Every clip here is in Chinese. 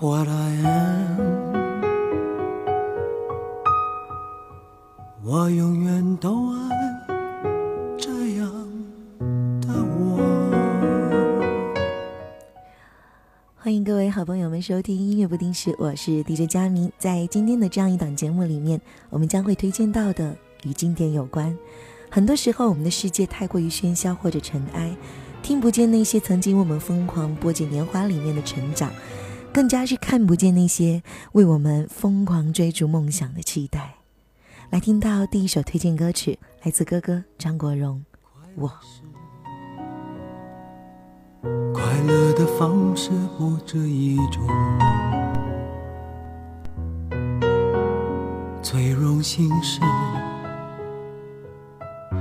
What I am，我永远都爱这样的我。欢迎各位好朋友们收听音乐不定时，我是 DJ 佳明。在今天的这样一档节目里面，我们将会推荐到的与经典有关。很多时候，我们的世界太过于喧嚣或者尘埃，听不见那些曾经我们疯狂拨紧年华里面的成长。更加是看不见那些为我们疯狂追逐梦想的期待。来听到第一首推荐歌曲，来自哥哥张国荣，《我》。快乐的方式不止一种，最荣幸是，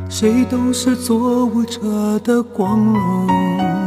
谁都是做舞者的光荣。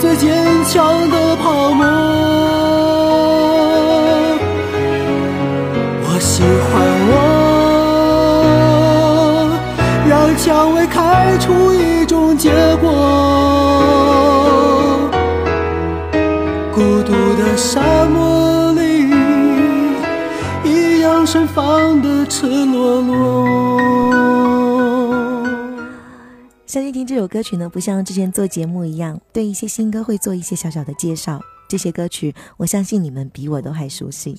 最坚强的泡沫。我喜欢我，让蔷薇开出一种结果。孤独的沙漠里，一样盛放的赤裸裸。相信听这首歌曲呢，不像之前做节目一样，对一些新歌会做一些小小的介绍。这些歌曲，我相信你们比我都还熟悉。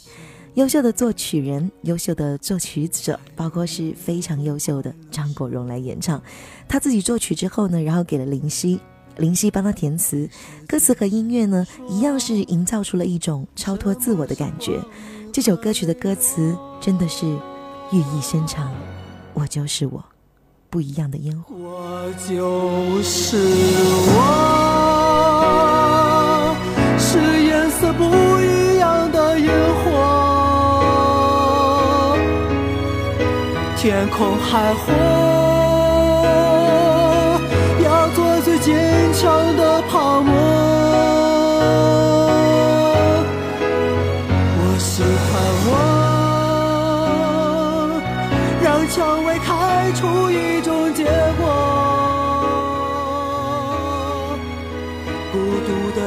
优秀的作曲人，优秀的作曲者，包括是非常优秀的张国荣来演唱。他自己作曲之后呢，然后给了林夕，林夕帮他填词，歌词和音乐呢，一样是营造出了一种超脱自我的感觉。这首歌曲的歌词真的是寓意深长，我就是我。不一样的烟火。我就是我，是颜色不一样的烟火。天空海阔，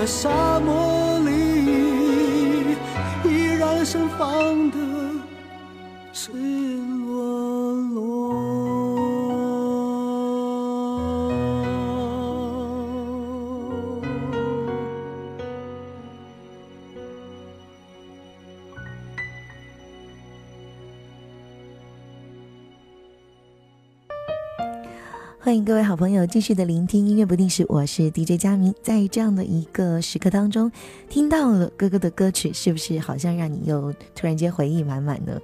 在沙漠里依然盛放的欢迎各位好朋友继续的聆听音乐不定时，我是 DJ 佳明。在这样的一个时刻当中，听到了哥哥的歌曲，是不是好像让你又突然间回忆满满呢？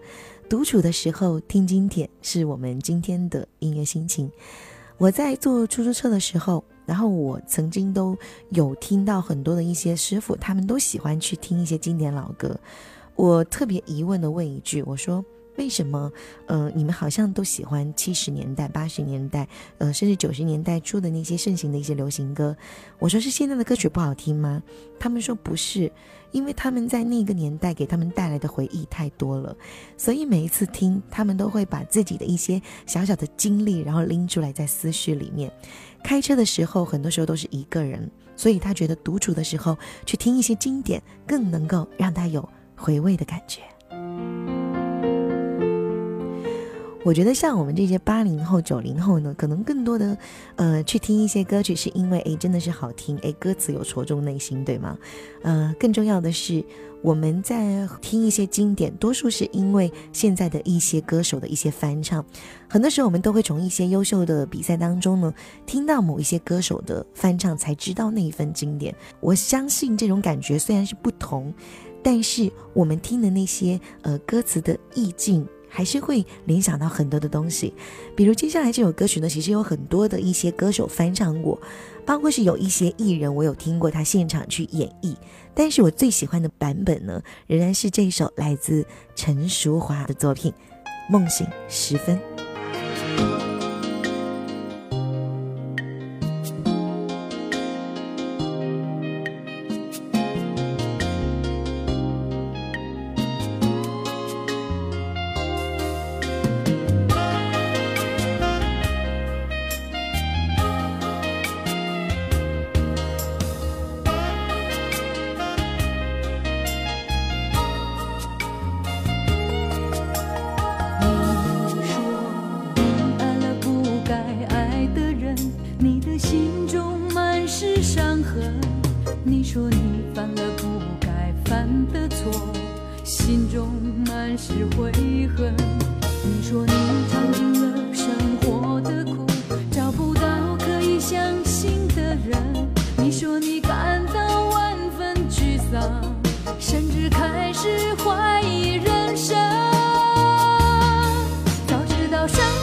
独处的时候听经典，是我们今天的音乐心情。我在坐出租车的时候，然后我曾经都有听到很多的一些师傅，他们都喜欢去听一些经典老歌。我特别疑问的问一句，我说。为什么？呃，你们好像都喜欢七十年代、八十年代，呃，甚至九十年代初的那些盛行的一些流行歌。我说是现在的歌曲不好听吗？他们说不是，因为他们在那个年代给他们带来的回忆太多了，所以每一次听，他们都会把自己的一些小小的经历，然后拎出来在思绪里面。开车的时候，很多时候都是一个人，所以他觉得独处的时候去听一些经典，更能够让他有回味的感觉。我觉得像我们这些八零后、九零后呢，可能更多的，呃，去听一些歌曲，是因为哎，真的是好听，哎，歌词有戳中内心，对吗？呃，更重要的是，我们在听一些经典，多数是因为现在的一些歌手的一些翻唱。很多时候，我们都会从一些优秀的比赛当中呢，听到某一些歌手的翻唱，才知道那一份经典。我相信这种感觉虽然是不同，但是我们听的那些呃歌词的意境。还是会联想到很多的东西。比如接下来这首歌曲呢，其实有很多的一些歌手翻唱过，包括是有一些艺人我有听过他现场去演绎。但是我最喜欢的版本呢，仍然是这首来自陈淑桦的作品《梦醒时分》。你说你犯了不该犯的错心中满是悔恨。你说你尝尽了生活的苦找不到可以相信的人。你说你感到万分沮丧甚至开始怀疑人生。早知道伤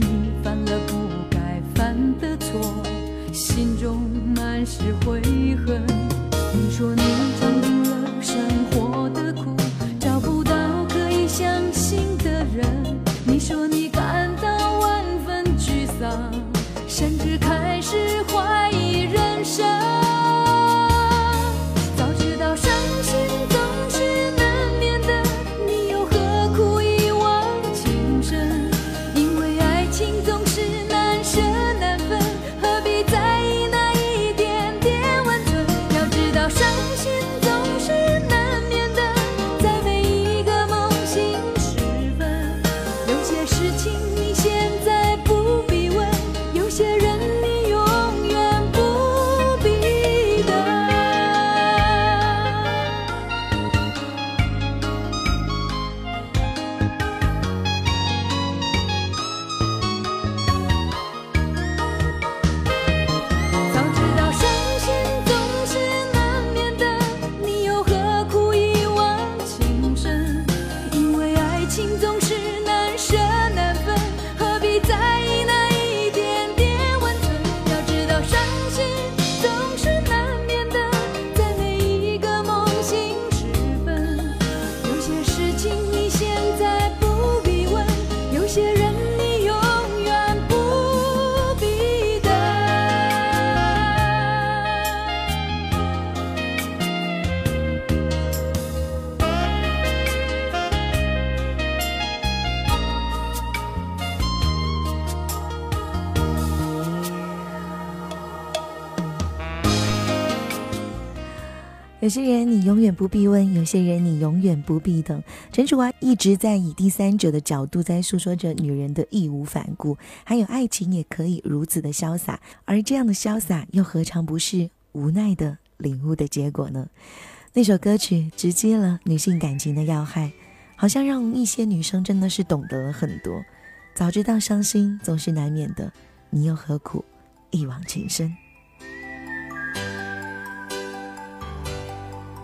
你犯了不该犯的错心中满是悔恨你说你尝尽了生活的苦找不到可以相信的。有些人你永远不必问，有些人你永远不必等。陈楚华一直在以第三者的角度在诉说着女人的义无反顾，还有爱情也可以如此的潇洒，而这样的潇洒又何尝不是无奈的领悟的结果呢？那首歌曲直击了女性感情的要害，好像让一些女生真的是懂得了很多。早知道伤心总是难免的，你又何苦一往情深？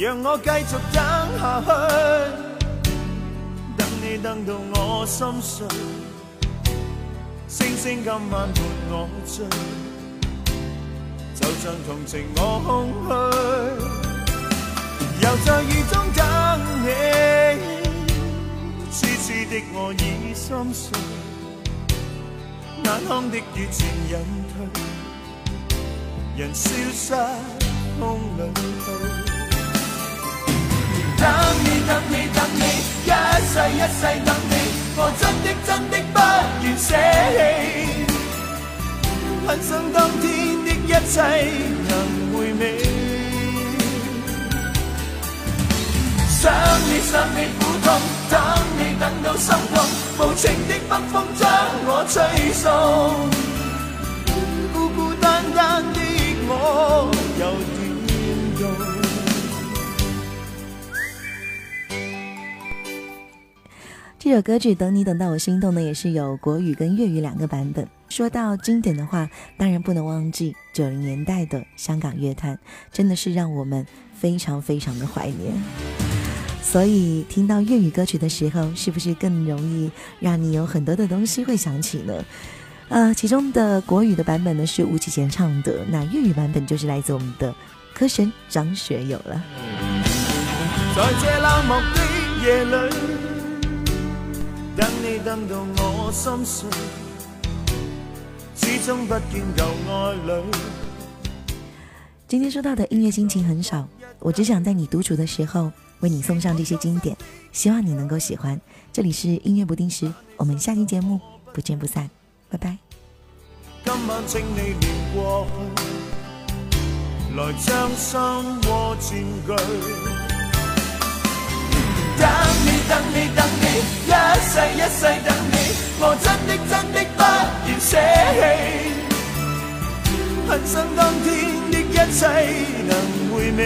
让我继续等下去，等你等到我心碎，星星今晚伴我醉，就像同情我空虚，又在雨中等你，痴痴的我已心碎，眼眶的雨渐隐退，人消失风里去。等你，等你，一世一世等你，我真的真的不愿舍弃。很想当天的一切能回味。想你，想你苦痛，等你等到心痛，无情的北风将我吹送。这首歌曲《等你等到我心动》呢，也是有国语跟粤语两个版本。说到经典的话，当然不能忘记九零年代的香港乐坛，真的是让我们非常非常的怀念。所以听到粤语歌曲的时候，是不是更容易让你有很多的东西会想起呢？呃，其中的国语的版本呢是吴启贤唱的，那粤语版本就是来自我们的歌神张学友了。在这冷漠的夜里。等你等到我心碎，始终不见旧爱侣。今天收到的音乐心情很少，我只想在你独处的时候为你送上这些经典，希望你能够喜欢。这里是音乐不定时，我们下期节目不见不散，拜拜。今晚请你念过去，来将心窝占据。等你，等你，一世一世等你，我真的真的不愿舍弃。很想当天的一切能回味。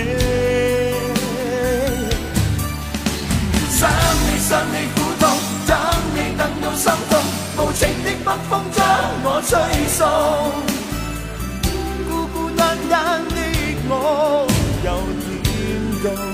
想你，想你苦痛，等你等到心痛，无情的北风将我吹送。孤孤单单的我，又点到？